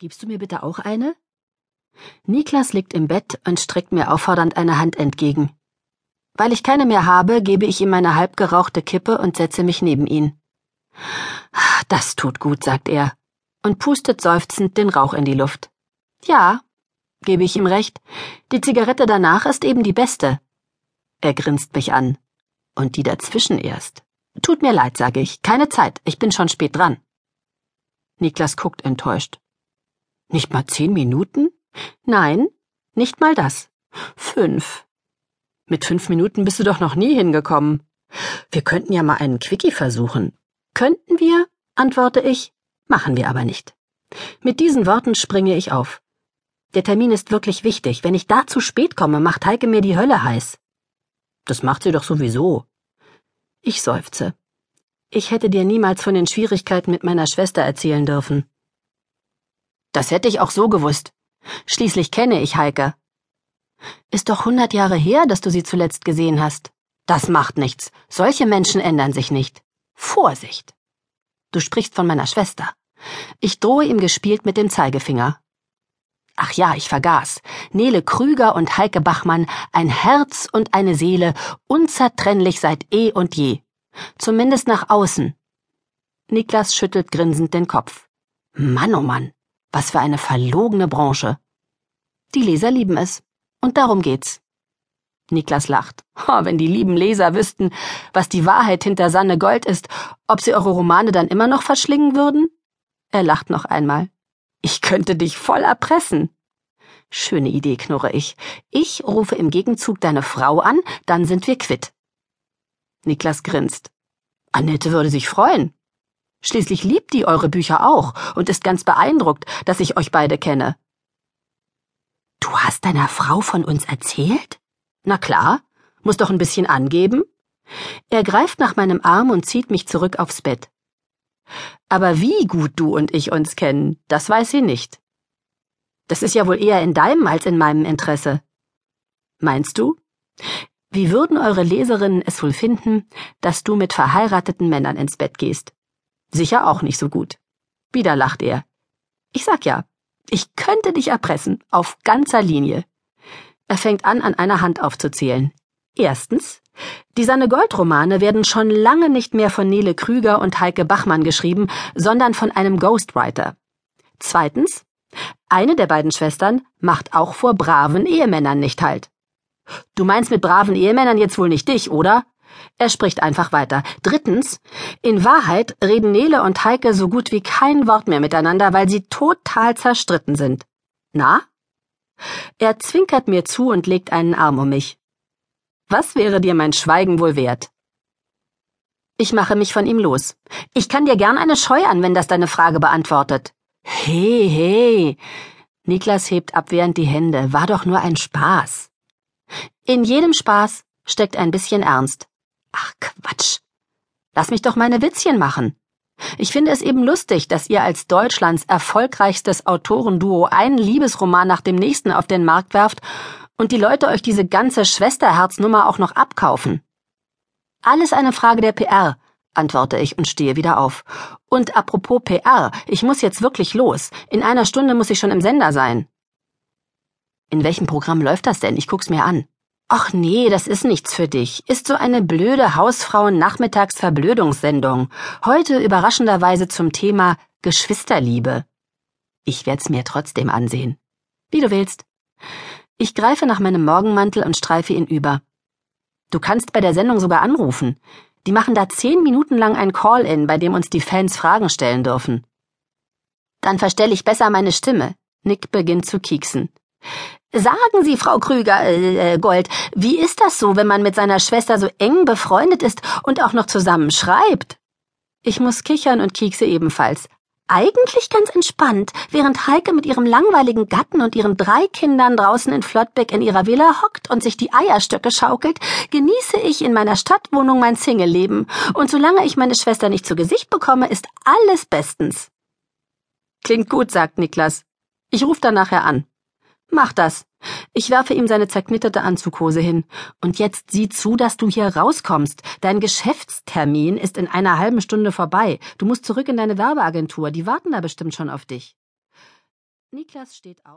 Gibst du mir bitte auch eine? Niklas liegt im Bett und streckt mir auffordernd eine Hand entgegen. Weil ich keine mehr habe, gebe ich ihm meine halbgerauchte Kippe und setze mich neben ihn. Das tut gut, sagt er und pustet seufzend den Rauch in die Luft. Ja, gebe ich ihm recht, die Zigarette danach ist eben die beste. Er grinst mich an. Und die dazwischen erst. Tut mir leid, sage ich, keine Zeit, ich bin schon spät dran. Niklas guckt enttäuscht. Nicht mal zehn Minuten? Nein, nicht mal das. Fünf. Mit fünf Minuten bist du doch noch nie hingekommen. Wir könnten ja mal einen Quickie versuchen. Könnten wir? antworte ich, machen wir aber nicht. Mit diesen Worten springe ich auf. Der Termin ist wirklich wichtig. Wenn ich da zu spät komme, macht Heike mir die Hölle heiß. Das macht sie doch sowieso. Ich seufze. Ich hätte dir niemals von den Schwierigkeiten mit meiner Schwester erzählen dürfen. Das hätte ich auch so gewusst. Schließlich kenne ich Heike. Ist doch hundert Jahre her, dass du sie zuletzt gesehen hast. Das macht nichts. Solche Menschen ändern sich nicht. Vorsicht. Du sprichst von meiner Schwester. Ich drohe ihm gespielt mit dem Zeigefinger. Ach ja, ich vergaß. Nele Krüger und Heike Bachmann, ein Herz und eine Seele, unzertrennlich seit eh und je. Zumindest nach außen. Niklas schüttelt grinsend den Kopf. Mann, oh Mann. Was für eine verlogene Branche. Die Leser lieben es. Und darum geht's. Niklas lacht. Oh, wenn die lieben Leser wüssten, was die Wahrheit hinter Sanne Gold ist, ob sie eure Romane dann immer noch verschlingen würden? Er lacht noch einmal. Ich könnte dich voll erpressen. Schöne Idee, knurre ich. Ich rufe im Gegenzug deine Frau an, dann sind wir quitt. Niklas grinst. Annette würde sich freuen. Schließlich liebt die eure Bücher auch und ist ganz beeindruckt, dass ich euch beide kenne. Du hast deiner Frau von uns erzählt? Na klar, muss doch ein bisschen angeben. Er greift nach meinem Arm und zieht mich zurück aufs Bett. Aber wie gut du und ich uns kennen, das weiß sie nicht. Das ist ja wohl eher in deinem als in meinem Interesse. Meinst du? Wie würden eure Leserinnen es wohl finden, dass du mit verheirateten Männern ins Bett gehst? Sicher auch nicht so gut. Wieder lacht er. Ich sag ja, ich könnte dich erpressen, auf ganzer Linie. Er fängt an, an einer Hand aufzuzählen. Erstens, die Sanne Gold Romane werden schon lange nicht mehr von Nele Krüger und Heike Bachmann geschrieben, sondern von einem Ghostwriter. Zweitens, eine der beiden Schwestern macht auch vor braven Ehemännern nicht halt. Du meinst mit braven Ehemännern jetzt wohl nicht dich, oder? Er spricht einfach weiter. Drittens, in Wahrheit reden Nele und Heike so gut wie kein Wort mehr miteinander, weil sie total zerstritten sind. Na? Er zwinkert mir zu und legt einen Arm um mich. Was wäre dir mein Schweigen wohl wert? Ich mache mich von ihm los. Ich kann dir gern eine Scheu an, wenn das deine Frage beantwortet. Hey, hey. Niklas hebt abwehrend die Hände. War doch nur ein Spaß. In jedem Spaß steckt ein bisschen Ernst. Ach Quatsch. Lass mich doch meine Witzchen machen. Ich finde es eben lustig, dass ihr als Deutschlands erfolgreichstes Autorenduo einen Liebesroman nach dem nächsten auf den Markt werft und die Leute euch diese ganze Schwesterherznummer auch noch abkaufen. Alles eine Frage der PR, antworte ich und stehe wieder auf. Und apropos PR, ich muss jetzt wirklich los. In einer Stunde muss ich schon im Sender sein. In welchem Programm läuft das denn? Ich guck's mir an. Ach nee, das ist nichts für dich. Ist so eine blöde Hausfrauen-Nachmittagsverblödungssendung. Heute überraschenderweise zum Thema Geschwisterliebe. Ich werd's mir trotzdem ansehen. Wie du willst. Ich greife nach meinem Morgenmantel und streife ihn über. Du kannst bei der Sendung sogar anrufen. Die machen da zehn Minuten lang ein Call-in, bei dem uns die Fans Fragen stellen dürfen. Dann verstelle ich besser meine Stimme. Nick beginnt zu kieksen. Sagen Sie, Frau Krüger, äh, äh, Gold, wie ist das so, wenn man mit seiner Schwester so eng befreundet ist und auch noch zusammen schreibt? Ich muss kichern und kiekse ebenfalls. Eigentlich ganz entspannt, während Heike mit ihrem langweiligen Gatten und ihren drei Kindern draußen in Flottbeck in ihrer Villa hockt und sich die Eierstöcke schaukelt, genieße ich in meiner Stadtwohnung mein Singleleben, und solange ich meine Schwester nicht zu Gesicht bekomme, ist alles bestens. Klingt gut, sagt Niklas. Ich ruf dann nachher an. Mach das. Ich werfe ihm seine zerknitterte Anzughose hin. Und jetzt sieh zu, dass du hier rauskommst. Dein Geschäftstermin ist in einer halben Stunde vorbei. Du musst zurück in deine Werbeagentur. Die warten da bestimmt schon auf dich. Niklas steht auf.